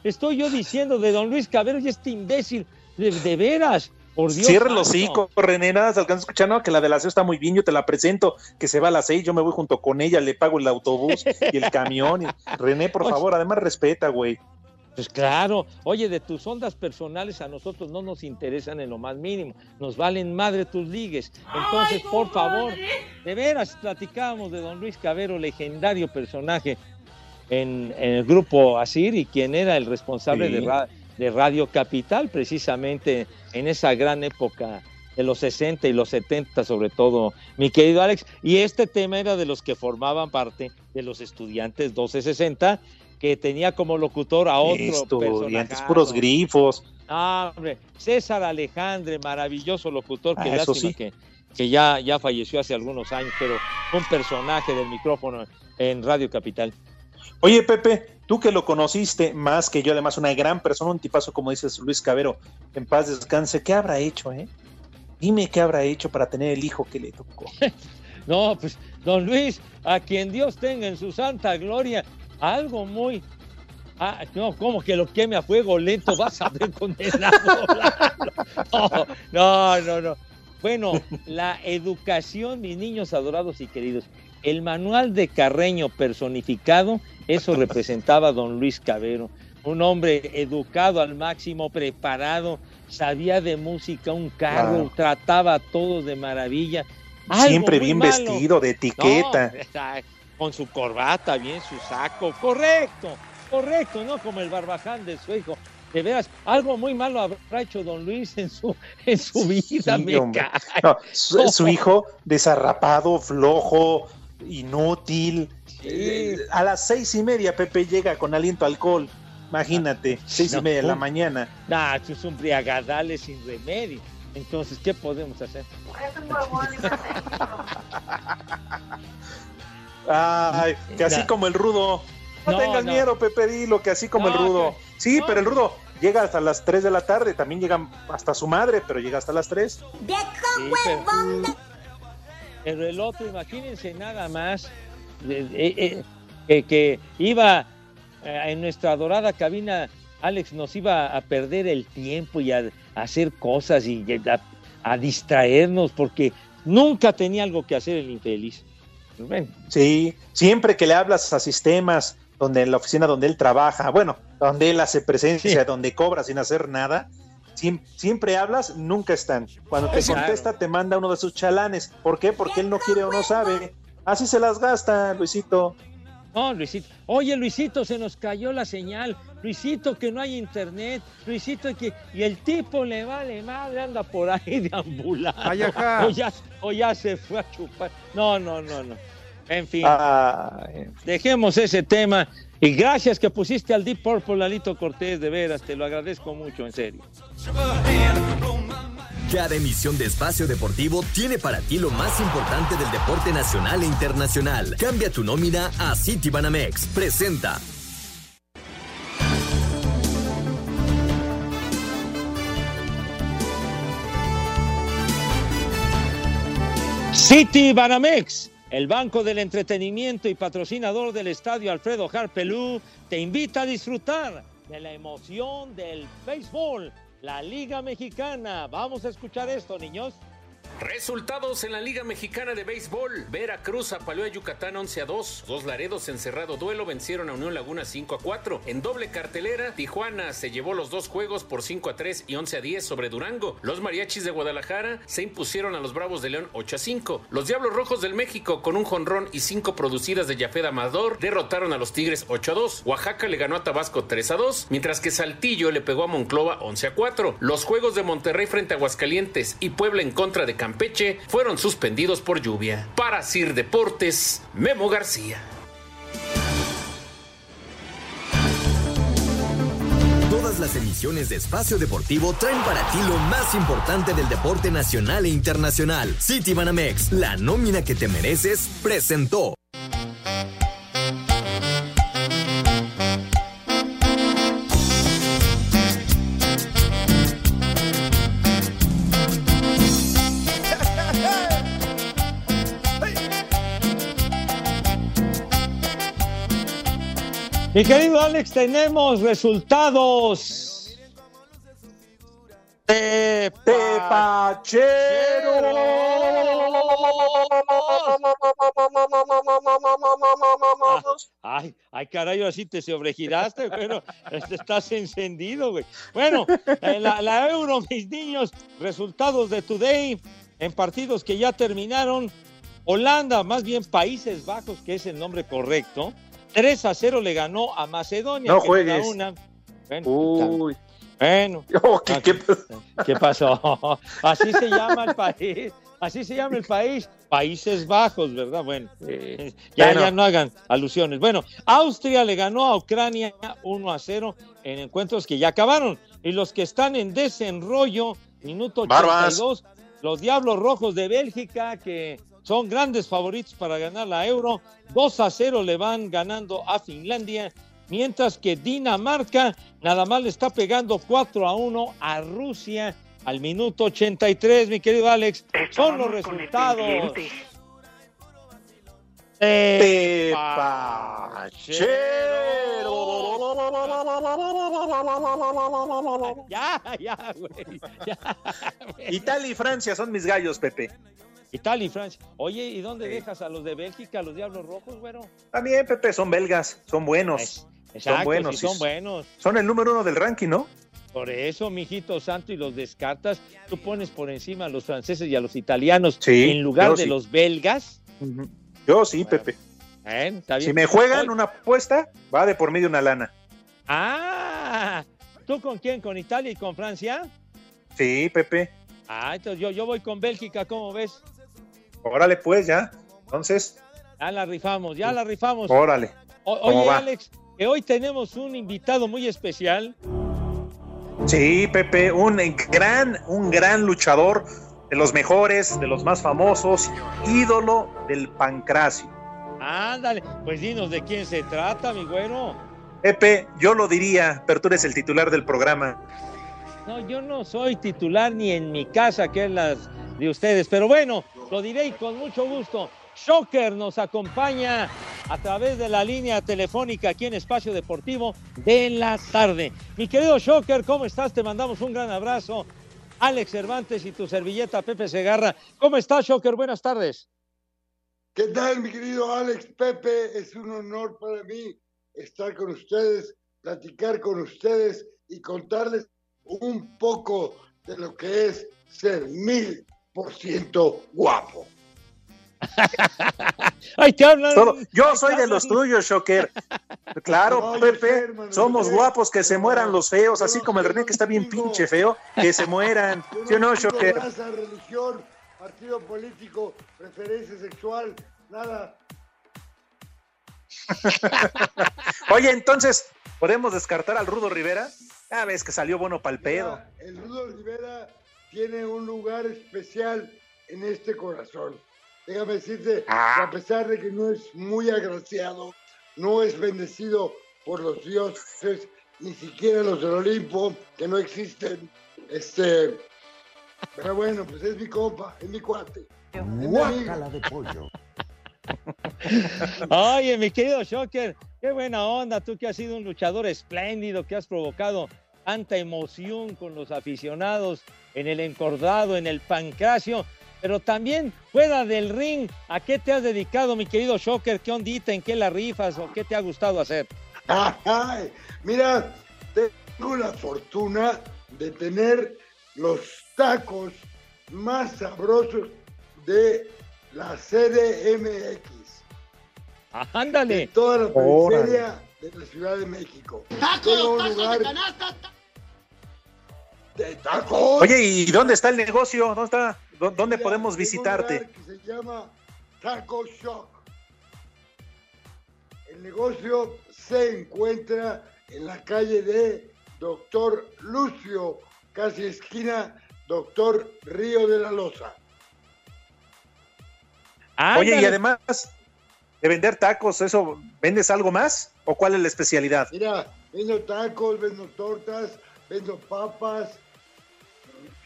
S4: Estoy yo diciendo de don Luis Cabero y este imbécil, de veras, por Dios.
S5: Cierra los hocico, René, nada, se alcanza a escuchar, no, que la de la CEO está muy bien, yo te la presento, que se va a las seis, yo me voy junto con ella, le pago el autobús y el camión. y- René, por favor, además respeta, güey.
S4: Pues claro, oye, de tus ondas personales a nosotros no nos interesan en lo más mínimo, nos valen madre tus ligues. Entonces, por favor, de veras, platicábamos de don Luis Cabero, legendario personaje en, en el grupo Asir y quien era el responsable
S5: Sí.
S4: de, de Radio Capital, precisamente en esa gran época de los 60 y los 70 sobre todo, mi querido Alex. Y este tema era de los que formaban parte de los estudiantes 1260, que tenía como locutor a otro
S5: Estudiantes, puros grifos.
S4: Ah, hombre, César Alejandre, maravilloso locutor, que
S5: Ah,
S4: lástima
S5: sí.
S4: que, que ya, ya falleció hace algunos años, pero un personaje del micrófono en Radio Capital.
S5: Oye, Pepe, tú que lo conociste más que yo, además una gran persona, un tipazo como dices Luis Cabero, en paz descanse, ¿qué habrá hecho, eh? Dime qué habrá hecho para tener el hijo que le tocó.
S4: No, pues, don Luis, a quien Dios tenga en su santa gloria, algo muy. Ah, no, como que lo queme a fuego lento, vas a ver condenado. No, no, no, no. Bueno, la educación, mis niños adorados y queridos. El manual de Carreño personificado, eso representaba a don Luis Cabero. Un hombre educado al máximo, preparado, sabía de música, un carro, trataba a todos de maravilla.
S5: Siempre bien
S4: malo.
S5: vestido, de etiqueta.
S4: No, con su corbata, bien su saco, correcto, correcto, no como el barbaján de su hijo. De veras, algo muy malo habrá hecho don Luis en su, en su vida,
S5: Sí,
S4: me
S5: hombre.
S4: cae.
S5: No, su, su hijo desarrapado, flojo, inútil. Eh, A las seis y media Pepe llega con aliento a alcohol. Imagínate, seis y media de la mañana.
S4: Nah, eso es un briagadales sin remedio. Entonces, ¿qué podemos hacer?
S5: Ay, que así
S4: Nah.
S5: como el rudo. No,
S4: No,
S5: tengas
S4: no.
S5: miedo, Pepe, dilo que así como el rudo. Sí,
S4: no.
S5: pero el rudo llega hasta las 3 de la tarde, también llega hasta su madre, pero llega hasta las 3.
S4: Sí, pero, pero el otro, imagínense nada más eh, eh, eh, que, que iba en nuestra adorada cabina, Alex nos iba a perder el tiempo y a, a hacer cosas y a, a distraernos porque nunca tenía algo que hacer el infeliz. Pues bueno,
S5: Sí, siempre que le hablas a sistemas donde en la oficina donde él trabaja, bueno, donde él hace presencia, donde cobra sin hacer nada, siem- siempre hablas, nunca están. Cuando te
S4: Claro.
S5: contesta te manda uno de sus chalanes. ¿Por qué? Porque él no quiere o no sabe. Así se las gasta, Luisito.
S4: No, Luisito. Oye, Luisito, se nos cayó la señal. Luisito, que no hay internet. Luisito, que. Y el tipo le vale madre, anda por ahí deambulando.
S25: Ay.
S4: O ya, o ya se fue a chupar. No, no, no, no. En fin, dejemos ese tema. Y gracias que pusiste al Deep Purple, Lalito Cortés, de veras, te lo agradezco mucho, en serio.
S32: Cada emisión de Espacio Deportivo tiene para ti lo más importante del deporte nacional e internacional. Cambia tu nómina a Citibanamex. Presenta.
S4: City Banamex, el banco del entretenimiento y patrocinador del estadio Alfredo Harpelú, te invita a disfrutar de la emoción del béisbol, la Liga Mexicana. Vamos a escuchar esto, niños.
S10: Resultados en la Liga Mexicana de Béisbol. Veracruz apaleó a Yucatán 11 a 2. Dos Laredos en cerrado duelo vencieron a Unión Laguna 5 a 4. En doble cartelera, Tijuana se llevó los dos juegos por 5 a 3 y 11 a 10 sobre Durango. Los Mariachis de Guadalajara se impusieron a los Bravos de León 8 a 5. Los Diablos Rojos del México con un jonrón y cinco producidas de Yafed Amador derrotaron a los Tigres 8 a 2. Oaxaca le ganó a Tabasco 3 a 2, mientras que Saltillo le pegó a Monclova 11 a 4. Los juegos de Monterrey frente a Aguascalientes y Puebla en contra de Campeche fueron suspendidos por lluvia. Para Sir Deportes, Memo García.
S32: Todas las emisiones de Espacio Deportivo traen para ti lo más importante del deporte nacional e internacional. Citibanamex, la nómina que te mereces, presentó.
S4: Mi querido Alex, tenemos resultados. De Ay, ay, caray, así te sobregiraste, bueno, este, estás encendido, güey. Bueno, la, la Euro, mis niños, resultados de Today en partidos que ya terminaron. Holanda, más bien Países Bajos, que es el nombre correcto, 3 a 0 le ganó a Macedonia.
S5: No juegues.
S4: Una. Bueno,
S5: Uy.
S4: bueno.
S5: Oh, ¿qué- qué-
S4: ¿Qué pasó? Así se llama el país. Así se llama el país. Países Bajos, ¿verdad? Bueno, eh, ya,
S5: Bueno.
S4: ya no hagan alusiones. Bueno, Austria le ganó a Ucrania 1 a 0 en encuentros que ya acabaron. Y los que están en desenrollo, minuto
S5: Barbas.
S4: 82, los Diablos Rojos de Bélgica, que son grandes favoritos para ganar la Euro, 2 a 0 le van ganando a Finlandia. mientras que Dinamarca nada más le está pegando 4 a 1 a Rusia al minuto 83, mi querido Alex. Son los resultados. Ya, ya, ya, güey.
S5: Italia y Francia son mis gallos, Pepe.
S4: Italia y Francia. Oye, ¿y dónde dejas a los de Bélgica, a los Diablos Rojos, güero?
S5: También, Pepe, son belgas, son buenos.
S4: Exacto,
S5: son buenos.
S4: sí, son buenos.
S5: Son el número uno del ranking, ¿no?
S4: Por eso, mijito santo, y los descartas. Tú pones por encima a los franceses y a los italianos
S5: Sí,
S4: en lugar de los belgas.
S5: Yo sí, Pepe.
S4: ¿Eh? Está bien.
S5: Si me juegan una apuesta, va de por medio una lana.
S4: Ah, ¿tú con quién? ¿Con Italia y con Francia?
S5: Sí, Pepe.
S4: Ah, entonces yo, yo voy con Bélgica, ¿cómo ves?
S5: Órale, pues, ya. Entonces,
S4: Ya la rifamos, ya la rifamos.
S5: órale.
S4: O-
S5: ¿Cómo
S4: oye,
S5: va?
S4: Alex, que hoy tenemos un invitado muy especial.
S5: Sí, Pepe, un gran, un gran luchador de los mejores, de los más famosos, ídolo del pancracio.
S4: Ándale, pues dinos de quién se trata, mi güero.
S5: Pepe, yo lo diría, pero tú eres el titular del programa.
S4: No, yo no soy titular ni en mi casa, que es la de ustedes, pero bueno, lo diré y con mucho gusto. Shocker nos acompaña a través de la línea telefónica aquí en Espacio Deportivo de la tarde. Mi querido Shocker, ¿cómo estás? Te mandamos un gran abrazo. Alex Cervantes y tu servilleta Pepe Segarra. ¿Cómo estás, Shocker? Buenas tardes.
S25: ¿Qué tal, mi querido Alex Pepe? Es un honor para mí estar con ustedes, platicar con ustedes y contarles un poco de lo que es ser mil guapo.
S4: Ay, te hablan.
S5: Yo soy
S4: te
S5: de los tuyos, Shocker. Claro, Pepe, somos guapos, que se mueran los feos,
S25: yo
S5: así
S25: no-
S5: como el René que está bien pinche feo, que se mueran.
S25: Yo
S5: ¿Sí o no, Shocker?
S25: raza, religión, partido político, preferencia sexual, nada.
S5: Oye, entonces, ¿podemos descartar al Rudo Rivera? Ah, ves que salió bueno para el pedo.
S25: El Rudo Rivera tiene un lugar especial en este corazón. Déjame decirte,
S5: Ah.
S25: que a pesar de que no es muy agraciado, no es bendecido por los dioses, ni siquiera los del Olimpo, que no existen. Este, pero bueno, pues es mi compa, es mi cuate. amigo.
S18: de pollo.
S4: Oye, mi querido Shocker, qué buena onda, tú que has sido un luchador espléndido, que has provocado tanta emoción con los aficionados en el encordado, en el pancracio, pero también fuera del ring, ¿a qué te has dedicado, mi querido Shocker? ¿Qué ondita, en qué la rifas o qué te ha gustado hacer?
S25: Ay, mira, tengo la fortuna de tener los tacos más sabrosos de la CDMX.
S4: Ándale.
S25: De toda la periferia de la Ciudad de México. Tengo un lugar de tacos.
S5: Oye, ¿y dónde está el negocio? ¿Dónde está? ¿Dó- ¿Dónde
S25: Mira,
S5: podemos visitarte?
S25: lugar que se llama Taco Shock. El negocio se encuentra en la calle de Doctor Lucio, casi esquina Doctor Río de la Loza.
S5: Oye, y además de vender tacos, ¿eso vendes algo más? ¿O cuál es la especialidad?
S25: Mira, vendo tacos, vendo tortas, vendo papas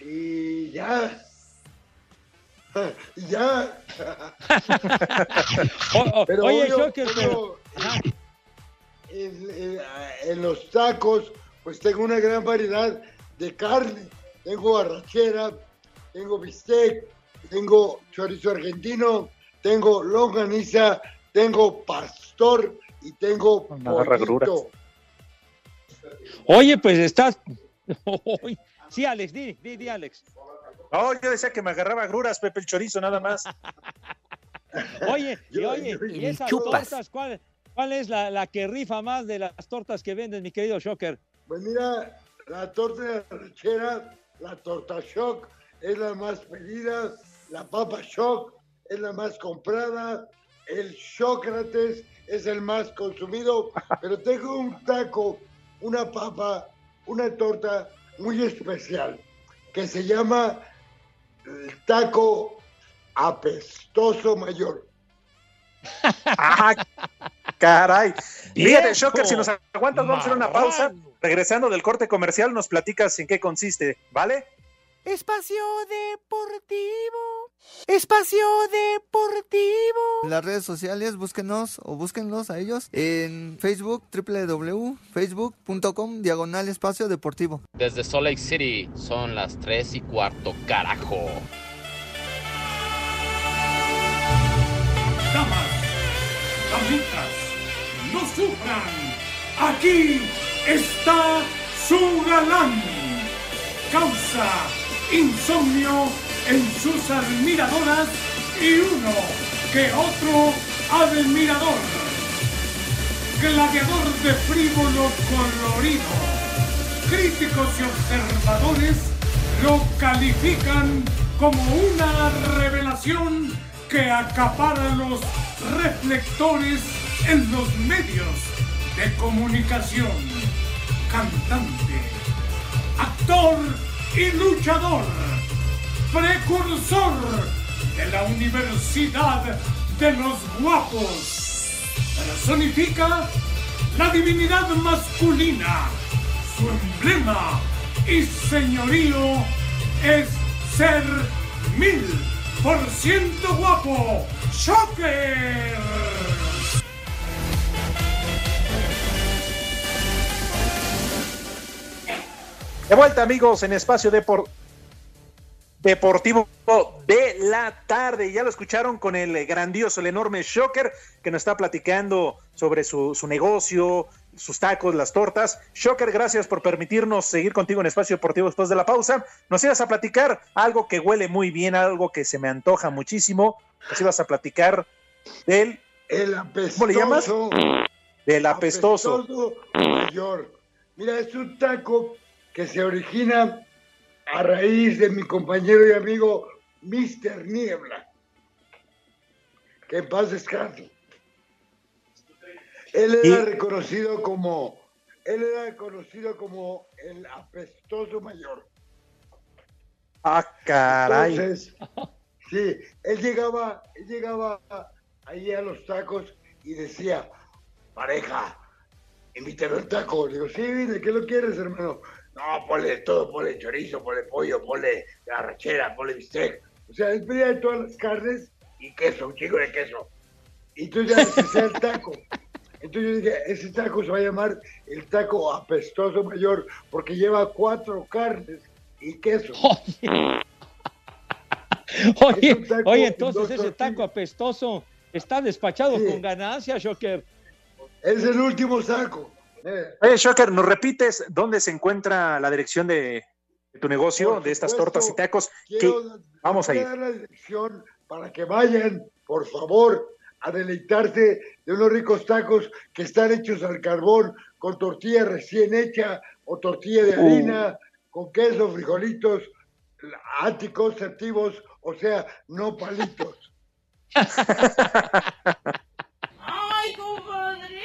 S25: y ya. Y ya.
S4: O- o-
S25: Pero
S4: oye,
S25: obvio,
S4: Shocker, pero...
S25: en- en los tacos, pues tengo una gran variedad de carne. Tengo arrachera, tengo bistec, tengo chorizo argentino, tengo longaniza, tengo pastor y tengo
S5: Me agarra gruras.
S25: pollito.
S4: Oye, pues estás... Sí, Alex, di, di, di, Alex.
S5: No, yo decía que me agarraba gruras, Pepe el chorizo, nada más.
S4: Oye, y oye,
S25: yo-
S4: y esas
S18: chupas.
S4: tortas, ¿cuál, cuál es la, la que rifa más de las tortas que vendes, mi querido Shocker?
S25: Pues mira, la torta de arrachera, la torta shock es la más pedida, la papa shock es la más comprada, el Sócrates es el más consumido, pero tengo un taco, una papa, una torta muy especial que se llama el taco apestoso mayor.
S5: Ah, Caray. Fíjate, Shocker, si nos aguantas, vamos a hacer una pausa. Regresando del corte comercial, nos platicas en qué consiste, ¿vale?
S33: Espacio Deportivo. Espacio Deportivo.
S34: En las redes sociales, búsquenos o búsquenlos a ellos en Facebook, www.facebook.com, diagonal espacio deportivo.
S35: Desde Salt Lake City son las 3 y cuarto, carajo.
S6: Damas, damitas, no sufran. Aquí está su galán. Causa insomnio en sus admiradoras y uno que otro admirador. Gladiador de frívolo colorido. Críticos y observadores lo califican como una revelación que acapara los reflectores en los medios de comunicación. Cantante, actor y luchador, precursor de la Universidad de los Guapos. Personifica la divinidad masculina. Su emblema y señorío es ser mil por ciento guapo. ¡Shocker!
S5: De vuelta, amigos, en Espacio Depor- Deportivo de la tarde. Ya lo escucharon con el grandioso, el enorme Shocker, que nos está platicando sobre su, su negocio, sus tacos, las tortas. Shocker, gracias por permitirnos seguir contigo en Espacio Deportivo después de la pausa. Nos ibas a platicar algo que huele muy bien, algo que se me antoja muchísimo. Nos ibas a platicar del...
S25: El apestoso.
S5: ¿Cómo le llamas? Del apestoso.
S25: apestoso mayor. Mira, es un taco que se origina a raíz de mi compañero y amigo Mr. Niebla. Que en paz descanse. Él era reconocido como, él era conocido como el apestoso mayor.
S5: Ah, caray.
S25: Entonces, sí, él llegaba, él llegaba ahí a los tacos y decía, pareja, invítame un taco. Le digo, sí, ¿de qué lo quieres, hermano? No, ponle todo, ponle chorizo, ponle pollo, ponle arrachera, ponle bistec. O sea, él pedía de todas las carnes y queso, un chico de queso. Y entonces ya hacía el taco. Entonces yo dije, ese taco se va a llamar el taco apestoso mayor porque lleva cuatro carnes y queso.
S4: Oye,
S25: taco
S4: oye, entonces ese taco apestoso está despachado
S25: Sí.
S4: con ganancia, Shocker.
S25: Es el último saco. Eh,
S5: Oye, Shocker, ¿nos repites dónde se encuentra la dirección de, de tu negocio, de estas tortas y tacos? Que
S25: quiero-
S5: vamos a ir.
S25: dar la dirección para que vayan, por favor, a deleitarse de unos ricos tacos que están hechos al carbón, con tortilla recién hecha o tortilla de
S5: Uh.
S25: harina, con queso, frijolitos, anticonceptivos, o sea, no palitos.
S21: ¡Ay, compadre!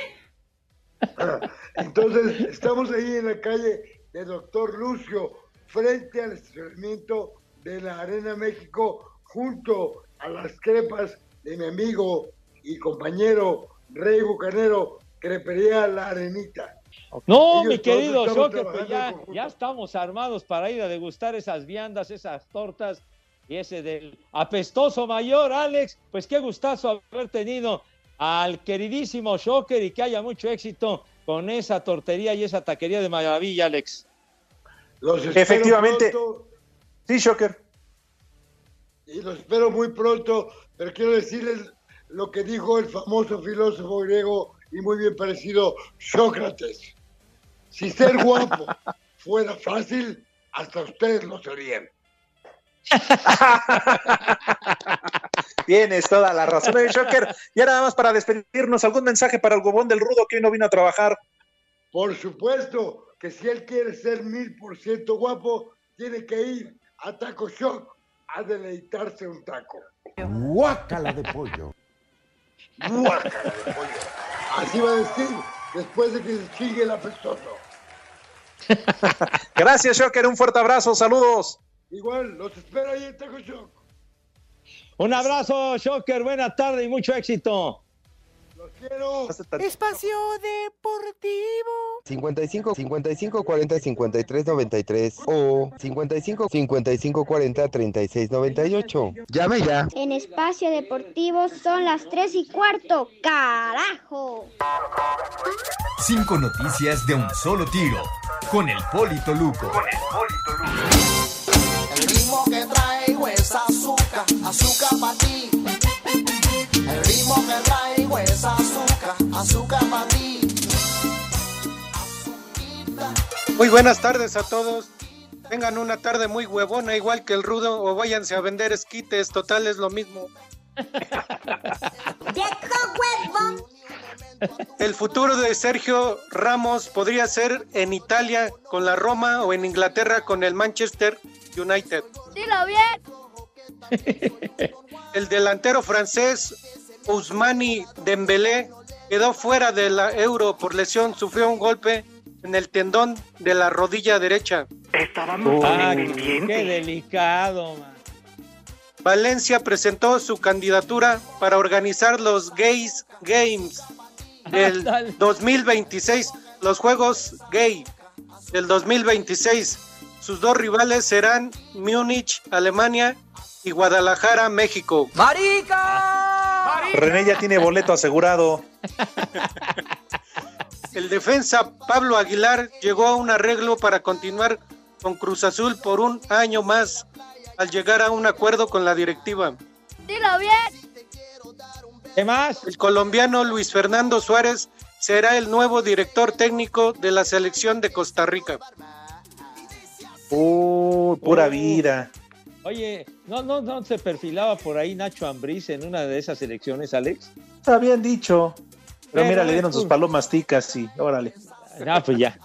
S25: Entonces, estamos ahí en la calle de Doctor Lucio, frente al estacionamiento de la Arena México, junto a las crepas de mi amigo y compañero Rey Bucanero, Crepería La Arenita.
S4: No,
S25: Ellos
S4: mi querido Shocker, pues ya estamos armados para ir a degustar esas viandas, esas tortas y ese del apestoso mayor, Alex. Pues qué gustazo haber tenido al queridísimo Shocker y que haya mucho éxito con esa tortería y esa taquería de maravilla, Alex.
S25: Los espero
S5: Efectivamente.
S25: pronto,
S5: Sí, Shocker.
S25: y los espero muy pronto, pero quiero decirles lo que dijo el famoso filósofo griego y muy bien parecido Sócrates. Si ser guapo fuera fácil, hasta ustedes lo serían.
S5: Tienes toda la razón, eh, Shocker. Ya nada más para despedirnos, ¿algún mensaje para el gobón del rudo que hoy no vino a trabajar?
S25: Por supuesto que si él quiere ser mil por ciento guapo, tiene que ir a Taco Shock a deleitarse un taco.
S18: Guácala de pollo.
S25: Guácala de pollo. Así va a decir después de que se chingue el apestoso.
S5: Gracias, Shocker. Un fuerte abrazo. Saludos.
S25: Igual, los espero ahí en Taco Shock.
S4: Un abrazo, Shocker, buena tarde y mucho éxito.
S25: Los
S33: Espacio Deportivo.
S36: 55 55 40 53 93 o 55 55 40 36 98. Llame ya.
S37: En Espacio Deportivo son las 3 y cuarto. ¡Carajo!
S32: Cinco noticias de un solo tiro. Con el Polito Luco. Con el Polito Luco.
S38: El ritmo que traigo es azúcar, azúcar para ti. El ritmo que traigo es azúcar, azúcar para ti.
S39: Muy buenas tardes a todos. Tengan una tarde muy huevona, igual que el rudo, o váyanse a vender esquites, total es lo mismo. El futuro de Sergio Ramos podría ser en Italia con la Roma o en Inglaterra con el Manchester United.
S37: Dilo bien.
S39: El delantero francés Ousmani Dembélé quedó fuera de la Euro por lesión, sufrió un golpe en el tendón de la rodilla derecha.
S4: Estábamos ah, qué delicado, man.
S39: Valencia presentó su candidatura para organizar los Gays Games del 2026, los Juegos Gay del 2026. Sus dos rivales serán Múnich, Alemania y Guadalajara, México.
S5: ¡Marica! René ya tiene boleto asegurado.
S39: El defensa Pablo Aguilar llegó a un arreglo para continuar con Cruz Azul por un año más al llegar a un acuerdo con la directiva.
S37: Dilo bien.
S4: ¿Qué más?
S39: El colombiano Luis Fernando Suárez será el nuevo director técnico de la selección de Costa Rica.
S5: Uh, pura vida.
S4: Oye, ¿no, no, ¿no se perfilaba por ahí Nacho Ambriz en una de esas elecciones, Alex?
S5: Habían dicho. Pero, mira, le dieron sus palomas ticas y órale.
S4: Ah, pues ya.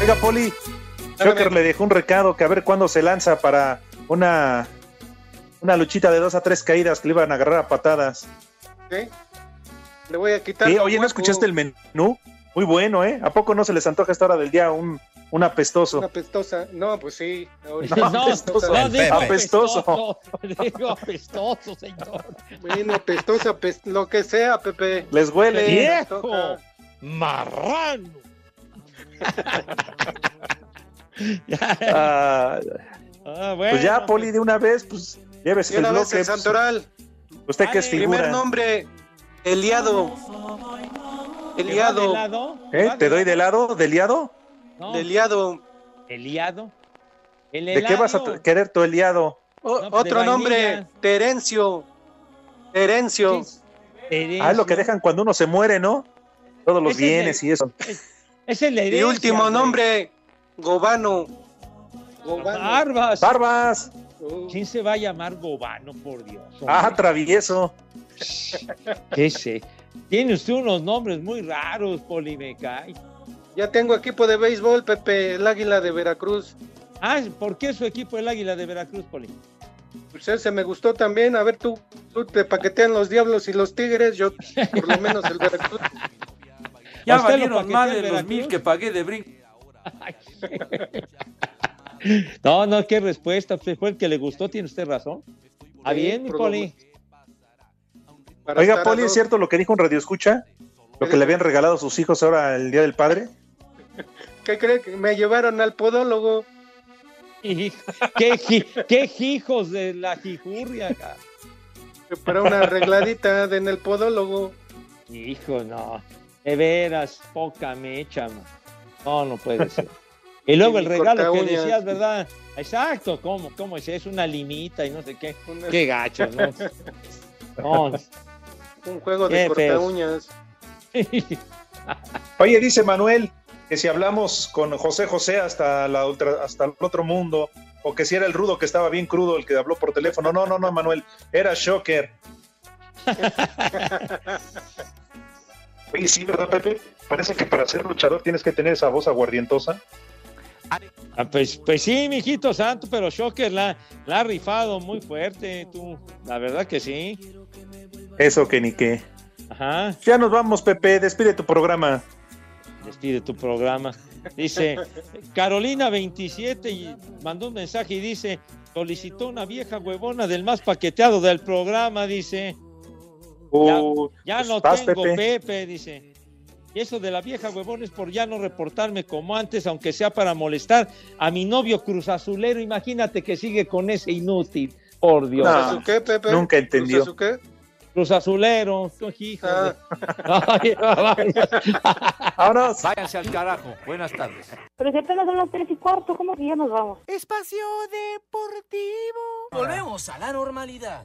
S5: Oiga, Poli, Joker le dejó un recado que a ver cuándo se lanza para una, una luchita de dos a tres caídas que le iban a agarrar a patadas.
S39: ¿Qué? Le voy a quitar.
S5: Oye, ¿no escuchaste el menú? Muy bueno, ¿eh? ¿A poco no se les antoja esta hora del día un, un apestoso?
S39: Una apestosa. No, pues sí.
S4: No, no, apestoso. No, digo
S5: apestoso.
S4: apestoso. Digo apestoso, señor.
S39: Bueno, apestoso, lo que sea, Pepe.
S5: Les huele.
S4: ¡Viejo! ¡Marrano!
S5: ah, ah, bueno. Pues ya, Poli, de una vez, pues llévese el bloque.
S39: El Santoral.
S5: Usted que es figura.
S39: Primer nombre, Eliado.
S4: Eliado.
S5: ¿Eh? ¿Te doy de lado? ¿De liado?
S39: No. De liado.
S4: ¿Eliado?
S5: ¿De qué vas a querer tu Eliado?
S39: pues otro nombre, Terencio. Terencio.
S5: Ah, es lo que dejan cuando uno se muere, ¿no? Todos los bienes y eso.
S4: Es, el
S39: Y último nombre, Gobano.
S4: Barbas.
S5: Barbas.
S4: ¿Quién se va a llamar Gobano, por Dios?
S5: Ah, travieso.
S4: ¿Qué sé? Tiene usted unos nombres muy raros, Poli, me cae.
S39: Ya tengo equipo de béisbol, Pepe, el Águila de Veracruz.
S4: Ah, ¿por qué su equipo el Águila de Veracruz, Poli?
S39: Pues ese me gustó también. A ver, tú, tú te paquetean los Diablos y los Tigres, yo por lo menos el Veracruz.
S4: Ya valieron más de los mil que pagué de brinco. No, no, qué respuesta. Fue el que le gustó, tiene usted razón. Ah, bien, mi Poli.
S5: Oiga, Poli, ¿es cierto lo que dijo un radio escucha? Lo que le habían regalado a sus hijos ahora el Día del Padre.
S39: ¿Qué cree que me llevaron al podólogo?
S4: ¿Qué, qué hijos de la jijurria?
S39: Para una arregladita en el podólogo.
S4: Hijo, no. De veras, poca mecha, man. No, no puede ser. Y luego el regalo que decías, ¿verdad? Exacto, ¿cómo? ¿Cómo es? Es una limita y no sé qué. Qué gacho, ¿no? no.
S39: Un juego de corta uñas.
S5: Oye, dice Manuel que si hablamos con José José hasta, la hasta el otro mundo, o que si era el rudo que estaba bien crudo el que habló por teléfono. No, no, no, Manuel, era Shocker. Oye, sí, ¿verdad, Pepe? Parece que para ser luchador tienes que tener esa voz aguardientosa.
S4: Ah, pues, pues sí, mijito santo, pero Shocker la, la ha rifado muy fuerte, tú. La verdad que sí.
S5: Eso que ni qué.
S4: Ajá.
S5: Ya nos vamos, Pepe. Despide tu programa.
S4: Despide tu programa. Dice Carolina 27 y mandó un mensaje y dice: solicitó una vieja huevona del más paqueteado del programa, dice.
S5: Uh,
S4: Ya
S5: pues
S4: no
S5: vas,
S4: tengo
S5: Pepe.
S4: Pepe. dice. Y eso de la vieja huevona es por ya no reportarme como antes, aunque sea para molestar a mi novio Cruz Azulero. Imagínate que sigue con ese inútil. Por Dios.
S5: No,
S39: ¿Cruz Azul qué, Pepe?
S5: nunca entendió.
S39: ¿Cruz Azul qué?
S4: Cruz Azulero. hijo
S39: Ah.
S4: Ay,
S5: Ahora
S40: Váyanse al carajo. Buenas tardes.
S41: Pero si apenas son las tres y cuarto, ¿cómo que ya nos vamos?
S33: Espacio Deportivo.
S21: Volvemos a la normalidad.